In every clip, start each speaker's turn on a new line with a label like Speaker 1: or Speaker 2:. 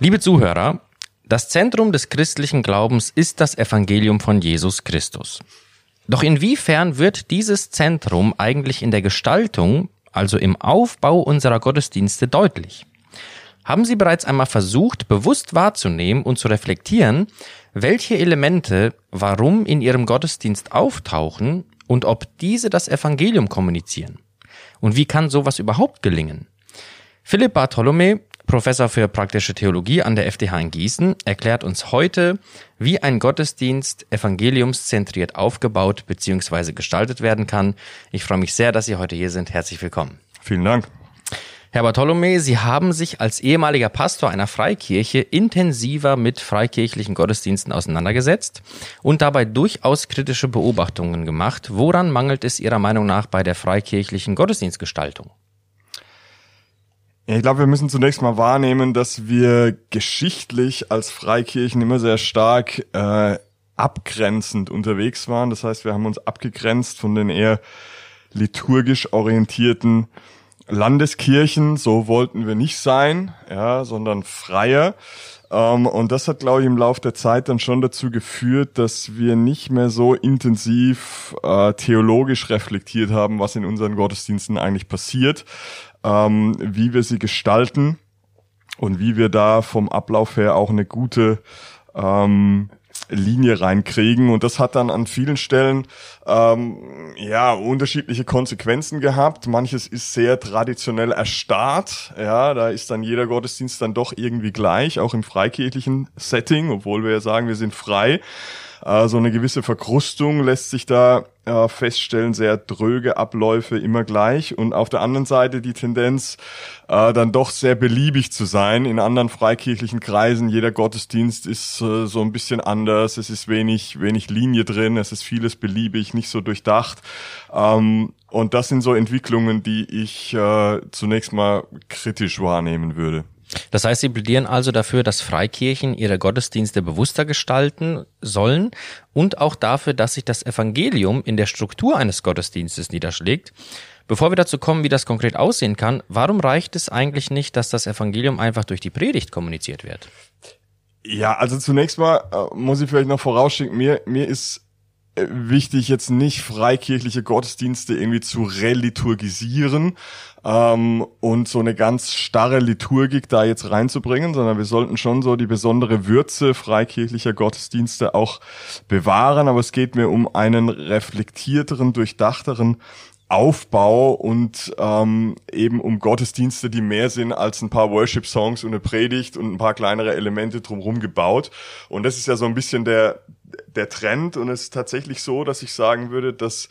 Speaker 1: Liebe Zuhörer, das Zentrum des christlichen Glaubens ist das Evangelium von Jesus Christus. Doch inwiefern wird dieses Zentrum eigentlich in der Gestaltung, also im Aufbau unserer Gottesdienste deutlich? Haben Sie bereits einmal versucht, bewusst wahrzunehmen und zu reflektieren, welche Elemente warum in Ihrem Gottesdienst auftauchen und ob diese das Evangelium kommunizieren? Und wie kann sowas überhaupt gelingen? Philipp Bartholome Professor für praktische Theologie an der FDH in Gießen, erklärt uns heute, wie ein Gottesdienst evangeliumszentriert aufgebaut bzw. gestaltet werden kann. Ich freue mich sehr, dass Sie heute hier sind. Herzlich willkommen.
Speaker 2: Vielen Dank.
Speaker 1: Herr Bartholome, Sie haben sich als ehemaliger Pastor einer Freikirche intensiver mit freikirchlichen Gottesdiensten auseinandergesetzt und dabei durchaus kritische Beobachtungen gemacht. Woran mangelt es Ihrer Meinung nach bei der freikirchlichen Gottesdienstgestaltung?
Speaker 2: Ich glaube, wir müssen zunächst mal wahrnehmen, dass wir geschichtlich als Freikirchen immer sehr stark äh, abgrenzend unterwegs waren. Das heißt, wir haben uns abgegrenzt von den eher liturgisch orientierten Landeskirchen. So wollten wir nicht sein, ja, sondern freier. Ähm, und das hat, glaube ich, im Laufe der Zeit dann schon dazu geführt, dass wir nicht mehr so intensiv äh, theologisch reflektiert haben, was in unseren Gottesdiensten eigentlich passiert, ähm, wie wir sie gestalten und wie wir da vom Ablauf her auch eine gute ähm, Linie reinkriegen. Und das hat dann an vielen Stellen ähm, ja unterschiedliche Konsequenzen gehabt. Manches ist sehr traditionell erstarrt. Ja, da ist dann jeder Gottesdienst dann doch irgendwie gleich, auch im freikirchlichen Setting, obwohl wir ja sagen, wir sind frei. Äh, so eine gewisse Verkrustung lässt sich da äh, feststellen, sehr dröge Abläufe immer gleich und auf der anderen Seite die Tendenz, äh, dann doch sehr beliebig zu sein. In anderen freikirchlichen Kreisen, jeder Gottesdienst ist äh, so ein bisschen anders, es ist wenig, wenig Linie drin, es ist vieles beliebig, nicht so durchdacht. Ähm, und das sind so Entwicklungen, die ich äh, zunächst mal kritisch wahrnehmen würde.
Speaker 1: Das heißt, Sie plädieren also dafür, dass Freikirchen ihre Gottesdienste bewusster gestalten sollen und auch dafür, dass sich das Evangelium in der Struktur eines Gottesdienstes niederschlägt. Bevor wir dazu kommen, wie das konkret aussehen kann, warum reicht es eigentlich nicht, dass das Evangelium einfach durch die Predigt kommuniziert wird?
Speaker 2: Ja, also zunächst mal äh, muss ich vielleicht noch vorausschicken, mir, mir ist wichtig, jetzt nicht freikirchliche Gottesdienste irgendwie zu reliturgisieren ähm, und so eine ganz starre Liturgik da jetzt reinzubringen, sondern wir sollten schon so die besondere Würze freikirchlicher Gottesdienste auch bewahren. Aber es geht mir um einen reflektierteren, durchdachteren Aufbau und ähm, eben um Gottesdienste, die mehr sind als ein paar Worship-Songs und eine Predigt und ein paar kleinere Elemente drumherum gebaut. Und das ist ja so ein bisschen der, der Trend. Und es ist tatsächlich so, dass ich sagen würde, dass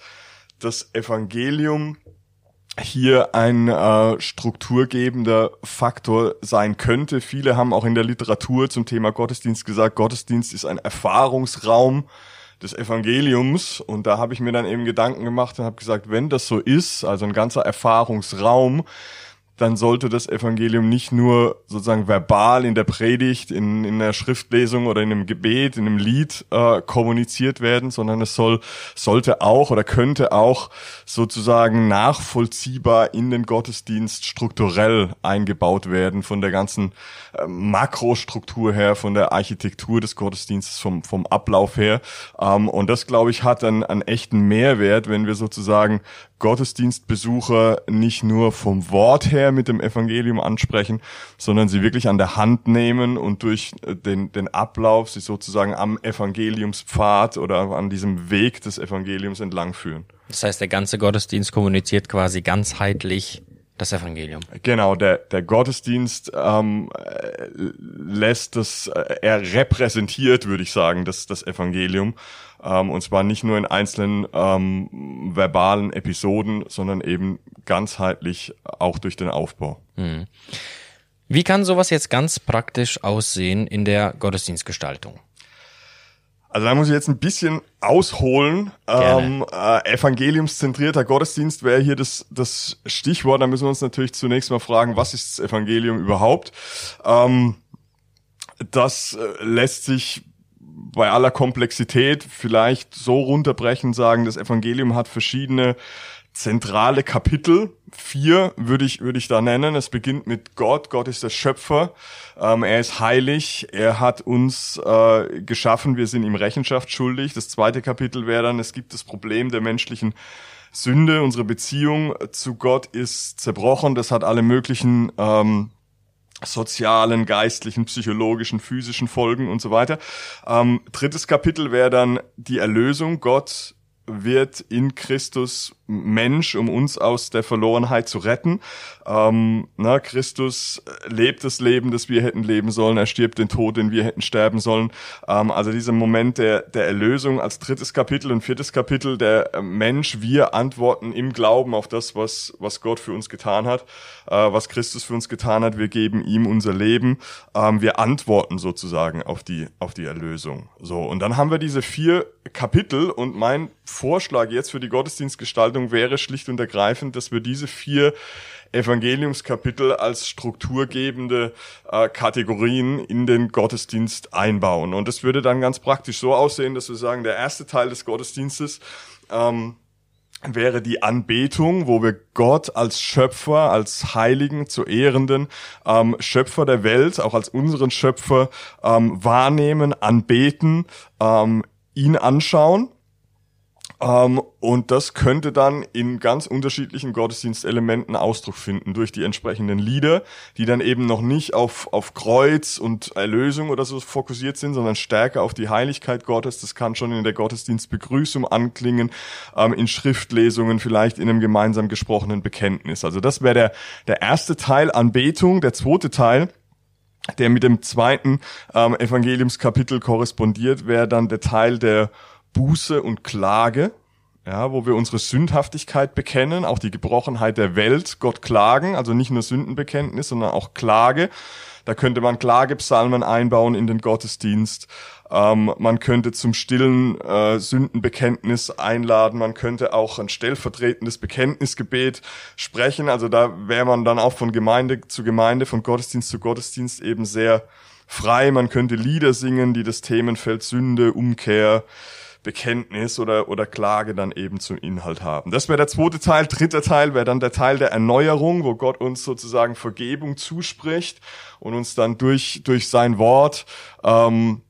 Speaker 2: das Evangelium hier ein äh, strukturgebender Faktor sein könnte. Viele haben auch in der Literatur zum Thema Gottesdienst gesagt, Gottesdienst ist ein Erfahrungsraum des Evangeliums. Und da habe ich mir dann eben Gedanken gemacht und habe gesagt, wenn das so ist, also ein ganzer Erfahrungsraum, dann sollte das Evangelium nicht nur sozusagen verbal in der Predigt, in, in der Schriftlesung oder in einem Gebet, in einem Lied äh, kommuniziert werden, sondern es soll, sollte auch oder könnte auch sozusagen nachvollziehbar in den Gottesdienst strukturell eingebaut werden von der ganzen äh, Makrostruktur her, von der Architektur des Gottesdienstes, vom, vom Ablauf her. Ähm, und das, glaube ich, hat einen, einen echten Mehrwert, wenn wir sozusagen Gottesdienstbesucher nicht nur vom Wort her mit dem Evangelium ansprechen, sondern sie wirklich an der Hand nehmen und durch äh, den, den Ablauf sie sozusagen am Evangeliumspfad oder an diesem Weg des Evangeliums entlang führen.
Speaker 1: Das heißt, der ganze Gottesdienst kommuniziert quasi ganzheitlich das Evangelium.
Speaker 2: Genau, der, der Gottesdienst ähm, äh, lässt das, äh, er repräsentiert, würde ich sagen, das, das Evangelium. Ähm, und zwar nicht nur in einzelnen ähm, verbalen Episoden, sondern eben ganzheitlich auch durch den Aufbau. Mhm.
Speaker 1: Wie kann sowas jetzt ganz praktisch aussehen in der Gottesdienstgestaltung?
Speaker 2: Also da muss ich jetzt ein bisschen ausholen. Ähm, äh, evangeliumszentrierter Gottesdienst wäre hier das, das Stichwort. Da müssen wir uns natürlich zunächst mal fragen, was ist das Evangelium überhaupt? Ähm, das äh, lässt sich bei aller Komplexität vielleicht so runterbrechen, sagen, das Evangelium hat verschiedene zentrale Kapitel. Vier würde ich, würde ich da nennen. Es beginnt mit Gott. Gott ist der Schöpfer. Ähm, er ist heilig. Er hat uns äh, geschaffen. Wir sind ihm Rechenschaft schuldig. Das zweite Kapitel wäre dann, es gibt das Problem der menschlichen Sünde. Unsere Beziehung zu Gott ist zerbrochen. Das hat alle möglichen ähm, sozialen, geistlichen, psychologischen, physischen Folgen und so weiter. Ähm, drittes Kapitel wäre dann die Erlösung. Gott wird in Christus Mensch, um uns aus der Verlorenheit zu retten. Ähm, na, Christus lebt das Leben, das wir hätten leben sollen. Er stirbt den Tod, den wir hätten sterben sollen. Ähm, also dieser Moment der, der Erlösung als drittes Kapitel und viertes Kapitel, der äh, Mensch, wir antworten im Glauben auf das, was, was Gott für uns getan hat, äh, was Christus für uns getan hat. Wir geben ihm unser Leben. Ähm, wir antworten sozusagen auf die, auf die Erlösung. So. Und dann haben wir diese vier Kapitel und mein Vorschlag jetzt für die Gottesdienstgestaltung wäre schlicht und ergreifend, dass wir diese vier Evangeliumskapitel als strukturgebende äh, Kategorien in den Gottesdienst einbauen. Und das würde dann ganz praktisch so aussehen, dass wir sagen, der erste Teil des Gottesdienstes ähm, wäre die Anbetung, wo wir Gott als Schöpfer, als Heiligen, zu Ehrenden, ähm, Schöpfer der Welt, auch als unseren Schöpfer ähm, wahrnehmen, anbeten, ähm, ihn anschauen ähm, und das könnte dann in ganz unterschiedlichen Gottesdienstelementen Ausdruck finden durch die entsprechenden Lieder, die dann eben noch nicht auf, auf Kreuz und Erlösung oder so fokussiert sind, sondern stärker auf die Heiligkeit Gottes. Das kann schon in der Gottesdienstbegrüßung anklingen, ähm, in Schriftlesungen, vielleicht in einem gemeinsam gesprochenen Bekenntnis. Also das wäre der, der erste Teil Anbetung. Der zweite Teil der mit dem zweiten ähm, Evangeliumskapitel korrespondiert, wäre dann der Teil der Buße und Klage, ja, wo wir unsere Sündhaftigkeit bekennen, auch die Gebrochenheit der Welt, Gott klagen, also nicht nur Sündenbekenntnis, sondern auch Klage. Da könnte man Klagepsalmen einbauen in den Gottesdienst. Ähm, man könnte zum stillen äh, Sündenbekenntnis einladen. Man könnte auch ein stellvertretendes Bekenntnisgebet sprechen. Also da wäre man dann auch von Gemeinde zu Gemeinde, von Gottesdienst zu Gottesdienst eben sehr frei. Man könnte Lieder singen, die das Themenfeld Sünde, Umkehr, Bekenntnis oder, oder Klage dann eben zum Inhalt haben. Das wäre der zweite Teil. Dritter Teil wäre dann der Teil der Erneuerung, wo Gott uns sozusagen Vergebung zuspricht und uns dann durch, durch sein Wort ähm,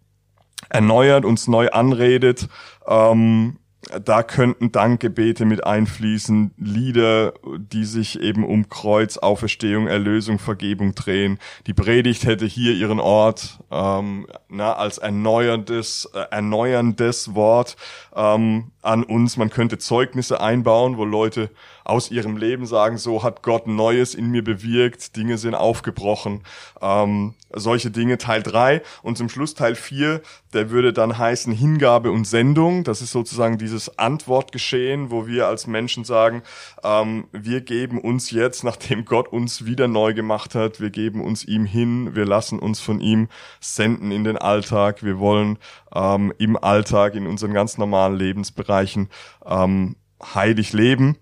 Speaker 2: erneuert, uns neu anredet. Ähm, da könnten Dankgebete mit einfließen, Lieder, die sich eben um Kreuz, Auferstehung, Erlösung, Vergebung drehen. Die Predigt hätte hier ihren Ort ähm, na, als erneuerndes, äh, erneuerndes Wort ähm, an uns. Man könnte Zeugnisse einbauen, wo Leute aus ihrem Leben sagen, so hat Gott Neues in mir bewirkt, Dinge sind aufgebrochen, ähm, solche Dinge Teil drei und zum Schluss Teil vier, der würde dann heißen Hingabe und Sendung. Das ist sozusagen dieses Antwortgeschehen, wo wir als Menschen sagen, ähm, wir geben uns jetzt, nachdem Gott uns wieder neu gemacht hat, wir geben uns ihm hin, wir lassen uns von ihm senden in den Alltag, wir wollen ähm, im Alltag, in unseren ganz normalen Lebensbereichen ähm, heilig leben.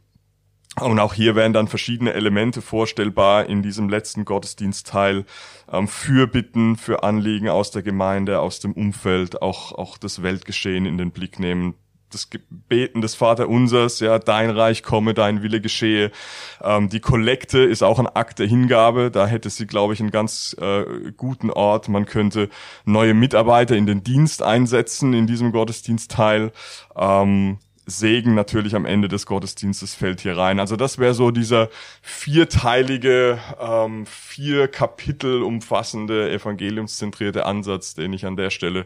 Speaker 2: Und auch hier wären dann verschiedene Elemente vorstellbar in diesem letzten Gottesdienstteil. Ähm, Fürbitten für Anliegen aus der Gemeinde, aus dem Umfeld, auch, auch das Weltgeschehen in den Blick nehmen. Das Beten des Vaterunsers, ja, dein Reich komme, dein Wille geschehe. Ähm, die Kollekte ist auch ein Akt der Hingabe. Da hätte sie, glaube ich, einen ganz äh, guten Ort. Man könnte neue Mitarbeiter in den Dienst einsetzen in diesem Gottesdienstteil. Ähm, Segen natürlich am Ende des Gottesdienstes fällt hier rein. Also das wäre so dieser vierteilige, ähm, vier Kapitel umfassende evangeliumszentrierte Ansatz, den ich an der Stelle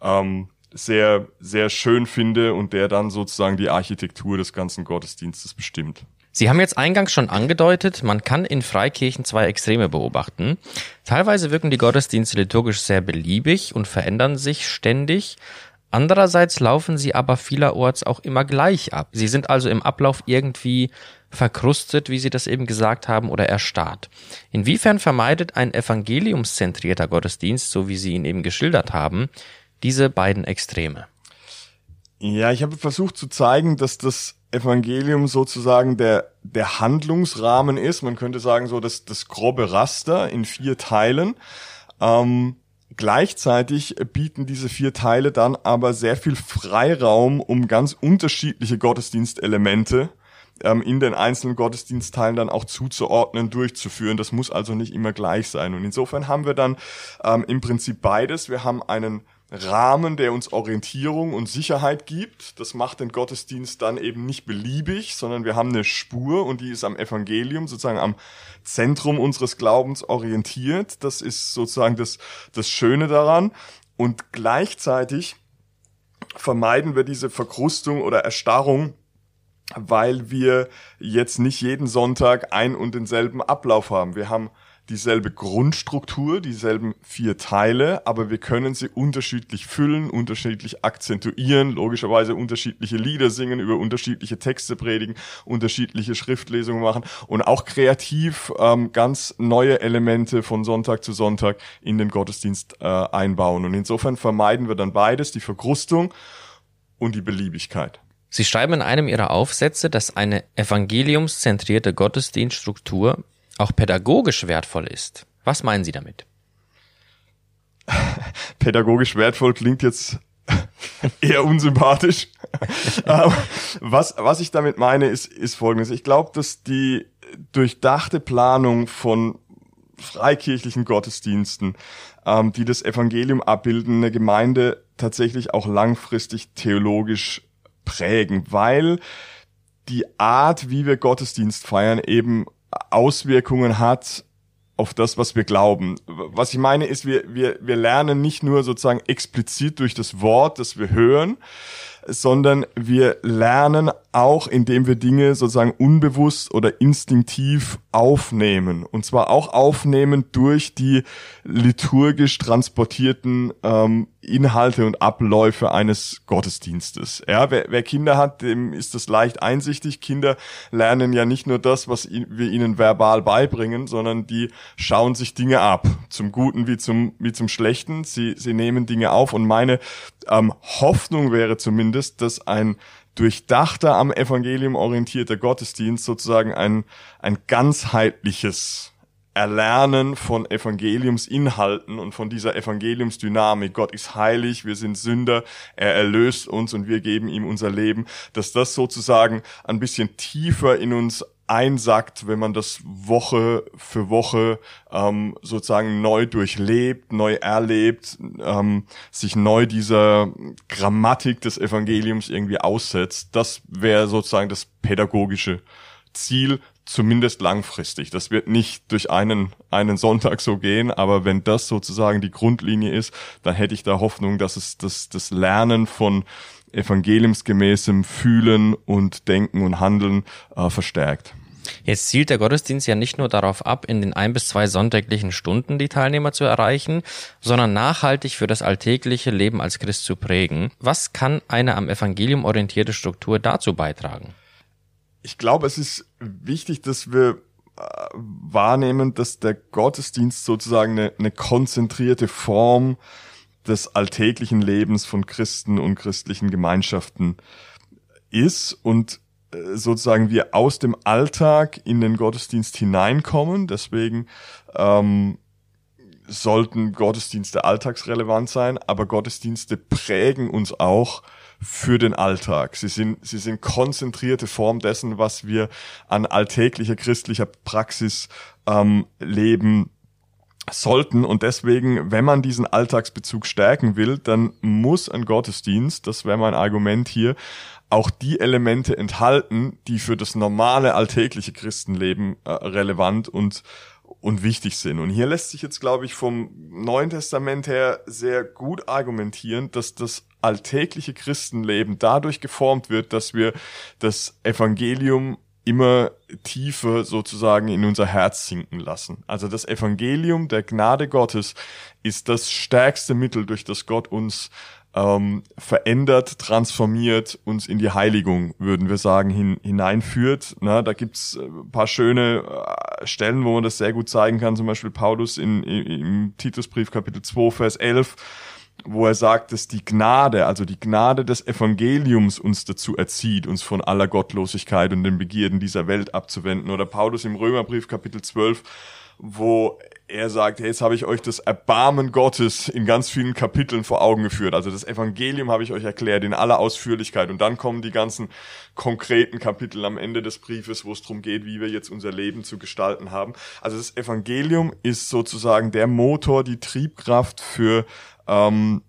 Speaker 2: ähm, sehr, sehr schön finde und der dann sozusagen die Architektur des ganzen Gottesdienstes bestimmt.
Speaker 1: Sie haben jetzt eingangs schon angedeutet, man kann in Freikirchen zwei Extreme beobachten. Teilweise wirken die Gottesdienste liturgisch sehr beliebig und verändern sich ständig. Andererseits laufen sie aber vielerorts auch immer gleich ab. Sie sind also im Ablauf irgendwie verkrustet, wie Sie das eben gesagt haben, oder erstarrt. Inwiefern vermeidet ein evangeliumszentrierter Gottesdienst, so wie Sie ihn eben geschildert haben, diese beiden Extreme?
Speaker 2: Ja, ich habe versucht zu zeigen, dass das Evangelium sozusagen der, der Handlungsrahmen ist. Man könnte sagen, so das, das grobe Raster in vier Teilen. Ähm, Gleichzeitig bieten diese vier Teile dann aber sehr viel Freiraum, um ganz unterschiedliche Gottesdienstelemente ähm, in den einzelnen Gottesdienstteilen dann auch zuzuordnen, durchzuführen. Das muss also nicht immer gleich sein. Und insofern haben wir dann ähm, im Prinzip beides. Wir haben einen Rahmen, der uns Orientierung und Sicherheit gibt. Das macht den Gottesdienst dann eben nicht beliebig, sondern wir haben eine Spur und die ist am Evangelium, sozusagen am Zentrum unseres Glaubens orientiert. Das ist sozusagen das, das Schöne daran. Und gleichzeitig vermeiden wir diese Verkrustung oder Erstarrung, weil wir jetzt nicht jeden Sonntag ein und denselben Ablauf haben. Wir haben dieselbe Grundstruktur, dieselben vier Teile, aber wir können sie unterschiedlich füllen, unterschiedlich akzentuieren, logischerweise unterschiedliche Lieder singen, über unterschiedliche Texte predigen, unterschiedliche Schriftlesungen machen und auch kreativ ähm, ganz neue Elemente von Sonntag zu Sonntag in den Gottesdienst äh, einbauen. Und insofern vermeiden wir dann beides, die Verkrustung und die Beliebigkeit.
Speaker 1: Sie schreiben in einem Ihrer Aufsätze, dass eine evangeliumszentrierte Gottesdienststruktur auch pädagogisch wertvoll ist. Was meinen Sie damit?
Speaker 2: pädagogisch wertvoll klingt jetzt eher unsympathisch. Was, was ich damit meine, ist, ist folgendes. Ich glaube, dass die durchdachte Planung von freikirchlichen Gottesdiensten, ähm, die das Evangelium abbilden, eine Gemeinde tatsächlich auch langfristig theologisch prägen, weil die Art, wie wir Gottesdienst feiern, eben Auswirkungen hat auf das, was wir glauben. Was ich meine ist, wir, wir, wir lernen nicht nur sozusagen explizit durch das Wort, das wir hören, sondern wir lernen auch, indem wir Dinge sozusagen unbewusst oder instinktiv aufnehmen. Und zwar auch aufnehmen durch die liturgisch transportierten ähm, Inhalte und Abläufe eines Gottesdienstes. Ja, wer, wer Kinder hat, dem ist das leicht einsichtig. Kinder lernen ja nicht nur das, was wir ihnen verbal beibringen, sondern die schauen sich Dinge ab, zum Guten wie zum, wie zum Schlechten. Sie, sie nehmen Dinge auf und meine ähm, Hoffnung wäre zumindest, dass ein durchdachter am Evangelium orientierter Gottesdienst sozusagen ein, ein ganzheitliches Erlernen von Evangeliumsinhalten und von dieser Evangeliumsdynamik. Gott ist heilig, wir sind Sünder, er erlöst uns und wir geben ihm unser Leben, dass das sozusagen ein bisschen tiefer in uns einsackt, wenn man das Woche für Woche ähm, sozusagen neu durchlebt, neu erlebt, ähm, sich neu dieser Grammatik des Evangeliums irgendwie aussetzt. Das wäre sozusagen das pädagogische Ziel, zumindest langfristig. Das wird nicht durch einen, einen Sonntag so gehen, aber wenn das sozusagen die Grundlinie ist, dann hätte ich da Hoffnung, dass es das, das Lernen von evangeliumsgemäßem Fühlen und Denken und Handeln äh, verstärkt.
Speaker 1: Jetzt zielt der Gottesdienst ja nicht nur darauf ab, in den ein bis zwei sonntäglichen Stunden die Teilnehmer zu erreichen, sondern nachhaltig für das alltägliche Leben als Christ zu prägen. Was kann eine am Evangelium orientierte Struktur dazu beitragen?
Speaker 2: Ich glaube, es ist wichtig, dass wir äh, wahrnehmen, dass der Gottesdienst sozusagen eine, eine konzentrierte Form des alltäglichen Lebens von Christen und christlichen Gemeinschaften ist und äh, sozusagen wir aus dem Alltag in den Gottesdienst hineinkommen. Deswegen ähm, sollten Gottesdienste alltagsrelevant sein, aber Gottesdienste prägen uns auch für den Alltag. Sie sind, sie sind konzentrierte Form dessen, was wir an alltäglicher christlicher Praxis ähm, leben sollten. Und deswegen, wenn man diesen Alltagsbezug stärken will, dann muss ein Gottesdienst, das wäre mein Argument hier, auch die Elemente enthalten, die für das normale alltägliche Christenleben äh, relevant und und wichtig sind. Und hier lässt sich jetzt, glaube ich, vom Neuen Testament her sehr gut argumentieren, dass das alltägliche Christenleben dadurch geformt wird, dass wir das Evangelium immer tiefer sozusagen in unser Herz sinken lassen. Also das Evangelium der Gnade Gottes ist das stärkste Mittel, durch das Gott uns ähm, verändert, transformiert, uns in die Heiligung, würden wir sagen, hin, hineinführt. Na, da gibt's äh, ein paar schöne äh, Stellen, wo man das sehr gut zeigen kann, zum Beispiel Paulus in, in, im Titusbrief Kapitel 2, Vers 11, wo er sagt, dass die Gnade, also die Gnade des Evangeliums uns dazu erzieht, uns von aller Gottlosigkeit und den Begierden dieser Welt abzuwenden. Oder Paulus im Römerbrief Kapitel 12, wo er sagt, hey, jetzt habe ich euch das Erbarmen Gottes in ganz vielen Kapiteln vor Augen geführt. Also das Evangelium habe ich euch erklärt in aller Ausführlichkeit. Und dann kommen die ganzen konkreten Kapitel am Ende des Briefes, wo es darum geht, wie wir jetzt unser Leben zu gestalten haben. Also das Evangelium ist sozusagen der Motor, die Triebkraft für ähm,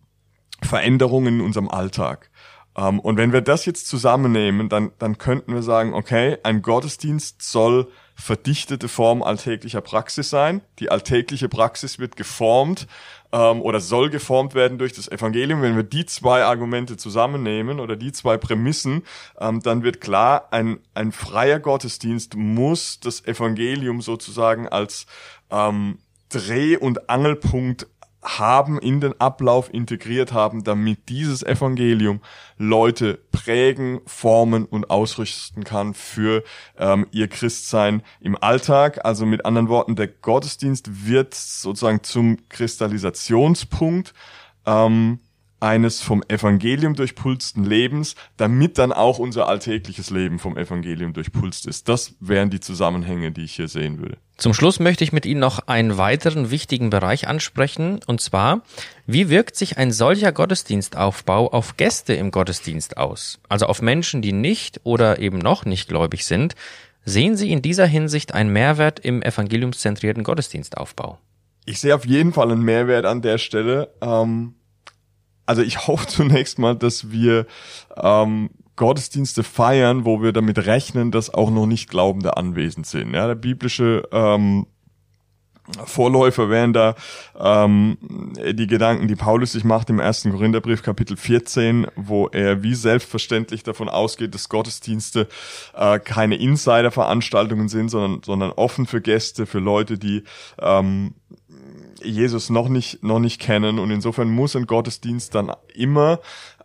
Speaker 2: Veränderungen in unserem Alltag. Ähm, und wenn wir das jetzt zusammennehmen, dann, dann könnten wir sagen, okay, ein Gottesdienst soll verdichtete Form alltäglicher Praxis sein. Die alltägliche Praxis wird geformt ähm, oder soll geformt werden durch das Evangelium. Wenn wir die zwei Argumente zusammennehmen oder die zwei Prämissen, ähm, dann wird klar, ein, ein freier Gottesdienst muss das Evangelium sozusagen als ähm, Dreh- und Angelpunkt haben, in den Ablauf integriert haben, damit dieses Evangelium Leute prägen, formen und ausrüsten kann für ähm, ihr Christsein im Alltag. Also mit anderen Worten, der Gottesdienst wird sozusagen zum Kristallisationspunkt ähm, eines vom Evangelium durchpulsten Lebens, damit dann auch unser alltägliches Leben vom Evangelium durchpulst ist. Das wären die Zusammenhänge, die ich hier sehen würde.
Speaker 1: Zum Schluss möchte ich mit Ihnen noch einen weiteren wichtigen Bereich ansprechen, und zwar, wie wirkt sich ein solcher Gottesdienstaufbau auf Gäste im Gottesdienst aus? Also auf Menschen, die nicht oder eben noch nicht gläubig sind. Sehen Sie in dieser Hinsicht einen Mehrwert im evangeliumszentrierten Gottesdienstaufbau?
Speaker 2: Ich sehe auf jeden Fall einen Mehrwert an der Stelle. Ähm also ich hoffe zunächst mal, dass wir ähm, Gottesdienste feiern, wo wir damit rechnen, dass auch noch nicht Glaubende anwesend sind. Ja, der biblische ähm, Vorläufer wären da ähm, die Gedanken, die Paulus sich macht im ersten Korintherbrief Kapitel 14, wo er wie selbstverständlich davon ausgeht, dass Gottesdienste äh, keine Insider-Veranstaltungen sind, sondern, sondern offen für Gäste, für Leute, die ähm, Jesus noch nicht, noch nicht kennen. Und insofern muss ein Gottesdienst dann immer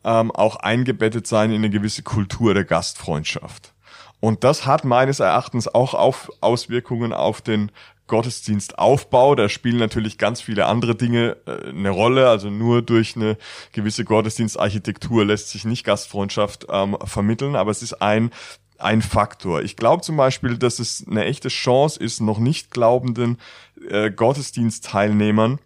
Speaker 2: ähm, auch eingebettet sein in eine gewisse Kultur der Gastfreundschaft. Und das hat meines Erachtens auch auf Auswirkungen auf den Gottesdienstaufbau. Da spielen natürlich ganz viele andere Dinge äh, eine Rolle. Also nur durch eine gewisse Gottesdienstarchitektur lässt sich nicht Gastfreundschaft ähm, vermitteln, aber es ist ein ein Faktor. Ich glaube zum Beispiel, dass es eine echte Chance ist, noch nicht glaubenden äh, Gottesdienstteilnehmern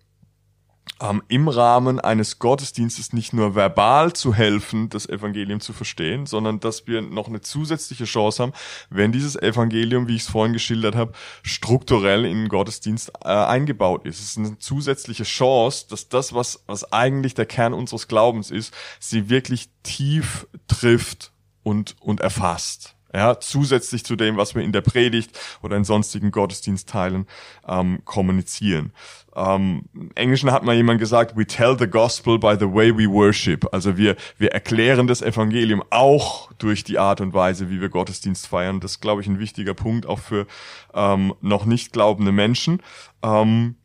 Speaker 2: ähm, im Rahmen eines Gottesdienstes nicht nur verbal zu helfen, das Evangelium zu verstehen, sondern dass wir noch eine zusätzliche Chance haben, wenn dieses Evangelium, wie ich es vorhin geschildert habe, strukturell in den Gottesdienst äh, eingebaut ist. Es ist eine zusätzliche Chance, dass das, was, was eigentlich der Kern unseres Glaubens ist, sie wirklich tief trifft und, und erfasst. Ja, zusätzlich zu dem, was wir in der Predigt oder in sonstigen Gottesdienstteilen ähm, kommunizieren. Ähm, Im Englischen hat mal jemand gesagt, we tell the gospel by the way we worship. Also wir, wir erklären das Evangelium auch durch die Art und Weise, wie wir Gottesdienst feiern. Das ist, glaube ich, ein wichtiger Punkt auch für ähm, noch nicht glaubende Menschen. Ähm,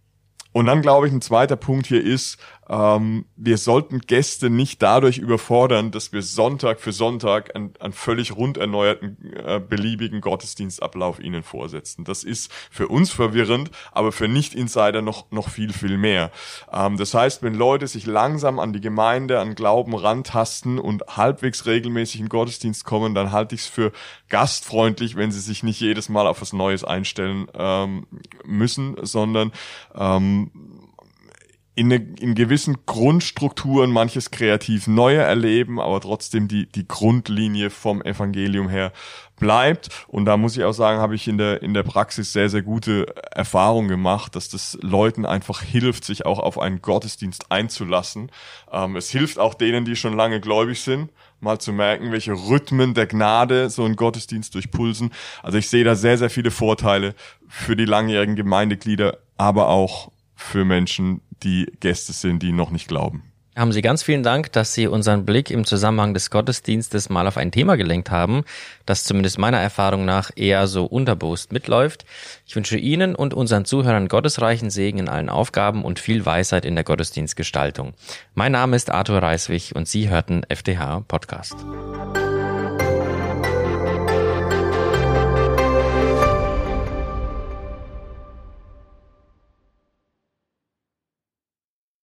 Speaker 2: und dann glaube ich, ein zweiter Punkt hier ist, ähm, wir sollten Gäste nicht dadurch überfordern, dass wir Sonntag für Sonntag einen, einen völlig rund erneuerten, äh, beliebigen Gottesdienstablauf ihnen vorsetzen. Das ist für uns verwirrend, aber für Nicht-Insider noch, noch viel, viel mehr. Ähm, das heißt, wenn Leute sich langsam an die Gemeinde, an Glauben rantasten und halbwegs regelmäßig in Gottesdienst kommen, dann halte ich es für gastfreundlich, wenn sie sich nicht jedes Mal auf was Neues einstellen ähm, müssen, sondern ähm, in, eine, in gewissen Grundstrukturen manches kreativ neue erleben, aber trotzdem die, die Grundlinie vom Evangelium her bleibt. Und da muss ich auch sagen, habe ich in der, in der Praxis sehr, sehr gute Erfahrungen gemacht, dass das Leuten einfach hilft, sich auch auf einen Gottesdienst einzulassen. Ähm, es hilft auch denen, die schon lange gläubig sind, mal zu merken, welche Rhythmen der Gnade so ein Gottesdienst durchpulsen. Also ich sehe da sehr, sehr viele Vorteile für die langjährigen Gemeindeglieder, aber auch für Menschen, die Gäste sind, die noch nicht glauben.
Speaker 1: Haben Sie ganz vielen Dank, dass Sie unseren Blick im Zusammenhang des Gottesdienstes mal auf ein Thema gelenkt haben, das zumindest meiner Erfahrung nach eher so unterbewusst mitläuft. Ich wünsche Ihnen und unseren Zuhörern gottesreichen Segen in allen Aufgaben und viel Weisheit in der Gottesdienstgestaltung. Mein Name ist Arthur Reiswig und Sie hörten FDH Podcast.